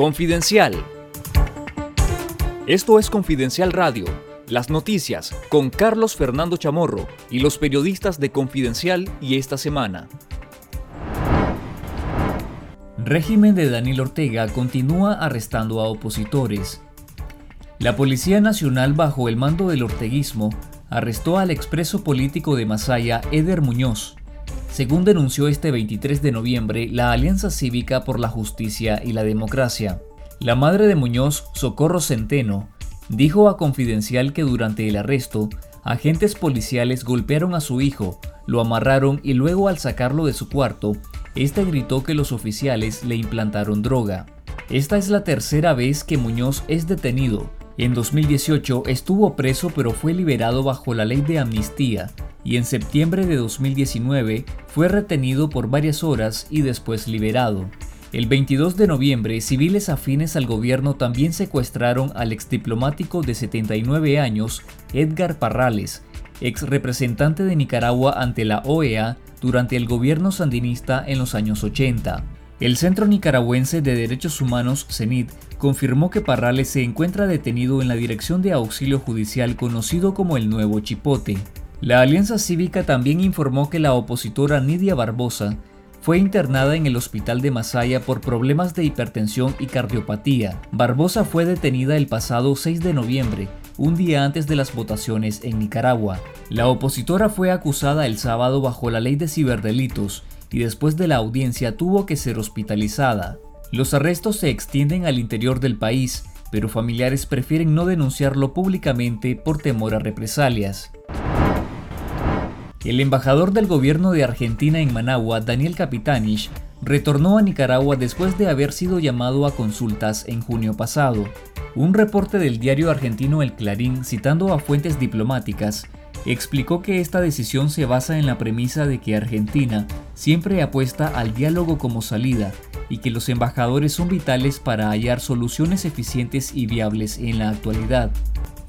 Confidencial. Esto es Confidencial Radio, las noticias con Carlos Fernando Chamorro y los periodistas de Confidencial y esta semana. Régimen de Daniel Ortega continúa arrestando a opositores. La Policía Nacional bajo el mando del orteguismo arrestó al expreso político de Masaya, Eder Muñoz, según denunció este 23 de noviembre la Alianza Cívica por la Justicia y la Democracia. La madre de Muñoz, Socorro Centeno, dijo a Confidencial que durante el arresto, agentes policiales golpearon a su hijo, lo amarraron y luego al sacarlo de su cuarto, este gritó que los oficiales le implantaron droga. Esta es la tercera vez que Muñoz es detenido. En 2018 estuvo preso pero fue liberado bajo la ley de amnistía y en septiembre de 2019 fue retenido por varias horas y después liberado. El 22 de noviembre, civiles afines al gobierno también secuestraron al exdiplomático de 79 años, Edgar Parrales, ex representante de Nicaragua ante la OEA durante el gobierno sandinista en los años 80. El Centro Nicaragüense de Derechos Humanos, CENIT, confirmó que Parrales se encuentra detenido en la Dirección de Auxilio Judicial conocido como el Nuevo Chipote. La Alianza Cívica también informó que la opositora Nidia Barbosa fue internada en el hospital de Masaya por problemas de hipertensión y cardiopatía. Barbosa fue detenida el pasado 6 de noviembre, un día antes de las votaciones en Nicaragua. La opositora fue acusada el sábado bajo la ley de ciberdelitos y después de la audiencia tuvo que ser hospitalizada. Los arrestos se extienden al interior del país, pero familiares prefieren no denunciarlo públicamente por temor a represalias. El embajador del gobierno de Argentina en Managua, Daniel Capitanich, retornó a Nicaragua después de haber sido llamado a consultas en junio pasado. Un reporte del diario argentino El Clarín, citando a fuentes diplomáticas, explicó que esta decisión se basa en la premisa de que Argentina siempre apuesta al diálogo como salida y que los embajadores son vitales para hallar soluciones eficientes y viables en la actualidad.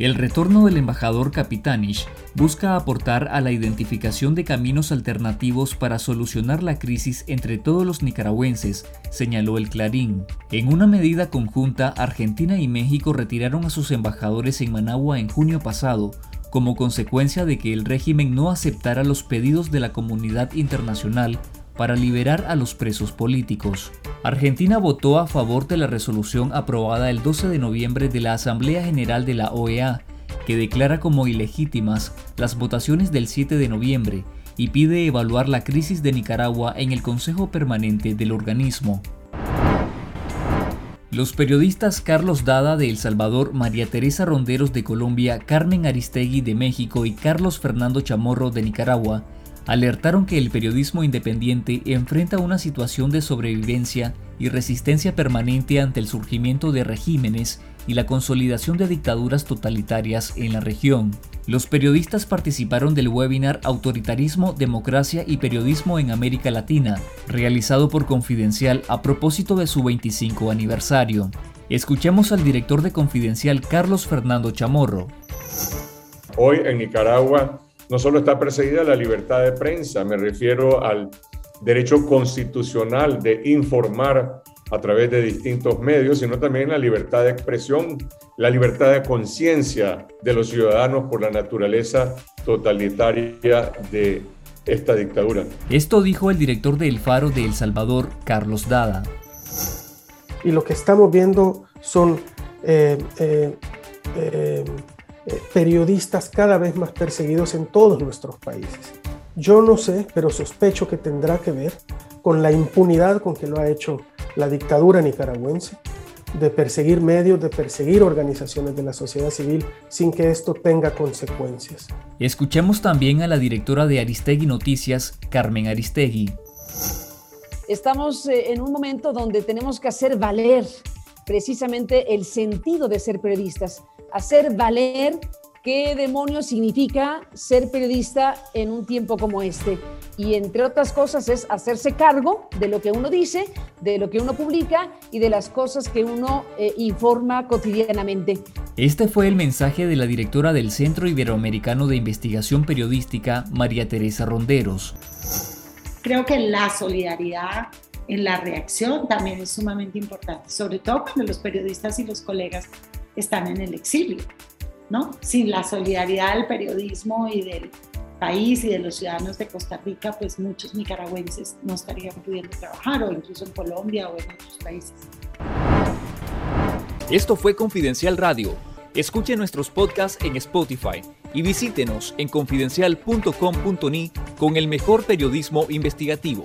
El retorno del embajador Capitanich busca aportar a la identificación de caminos alternativos para solucionar la crisis entre todos los nicaragüenses, señaló el Clarín. En una medida conjunta, Argentina y México retiraron a sus embajadores en Managua en junio pasado, como consecuencia de que el régimen no aceptara los pedidos de la comunidad internacional para liberar a los presos políticos. Argentina votó a favor de la resolución aprobada el 12 de noviembre de la Asamblea General de la OEA, que declara como ilegítimas las votaciones del 7 de noviembre y pide evaluar la crisis de Nicaragua en el Consejo Permanente del organismo. Los periodistas Carlos Dada de El Salvador, María Teresa Ronderos de Colombia, Carmen Aristegui de México y Carlos Fernando Chamorro de Nicaragua alertaron que el periodismo independiente enfrenta una situación de sobrevivencia y resistencia permanente ante el surgimiento de regímenes y la consolidación de dictaduras totalitarias en la región. Los periodistas participaron del webinar Autoritarismo, Democracia y Periodismo en América Latina, realizado por Confidencial a propósito de su 25 aniversario. Escuchemos al director de Confidencial Carlos Fernando Chamorro. Hoy en Nicaragua no solo está perseguida la libertad de prensa, me refiero al derecho constitucional de informar a través de distintos medios, sino también la libertad de expresión, la libertad de conciencia de los ciudadanos por la naturaleza totalitaria de esta dictadura. Esto dijo el director de El Faro de El Salvador, Carlos Dada. Y lo que estamos viendo son eh, eh, eh, eh, periodistas cada vez más perseguidos en todos nuestros países. Yo no sé, pero sospecho que tendrá que ver con la impunidad con que lo ha hecho la dictadura nicaragüense, de perseguir medios, de perseguir organizaciones de la sociedad civil sin que esto tenga consecuencias. Escuchemos también a la directora de Aristegui Noticias, Carmen Aristegui. Estamos eh, en un momento donde tenemos que hacer valer precisamente el sentido de ser periodistas hacer valer qué demonios significa ser periodista en un tiempo como este. Y entre otras cosas es hacerse cargo de lo que uno dice, de lo que uno publica y de las cosas que uno eh, informa cotidianamente. Este fue el mensaje de la directora del Centro Iberoamericano de Investigación Periodística, María Teresa Ronderos. Creo que la solidaridad en la reacción también es sumamente importante, sobre todo cuando los periodistas y los colegas están en el exilio, ¿no? Sin la solidaridad del periodismo y del país y de los ciudadanos de Costa Rica, pues muchos nicaragüenses no estarían pudiendo trabajar o incluso en Colombia o en otros países. Esto fue Confidencial Radio. Escuche nuestros podcasts en Spotify y visítenos en confidencial.com.ni con el mejor periodismo investigativo.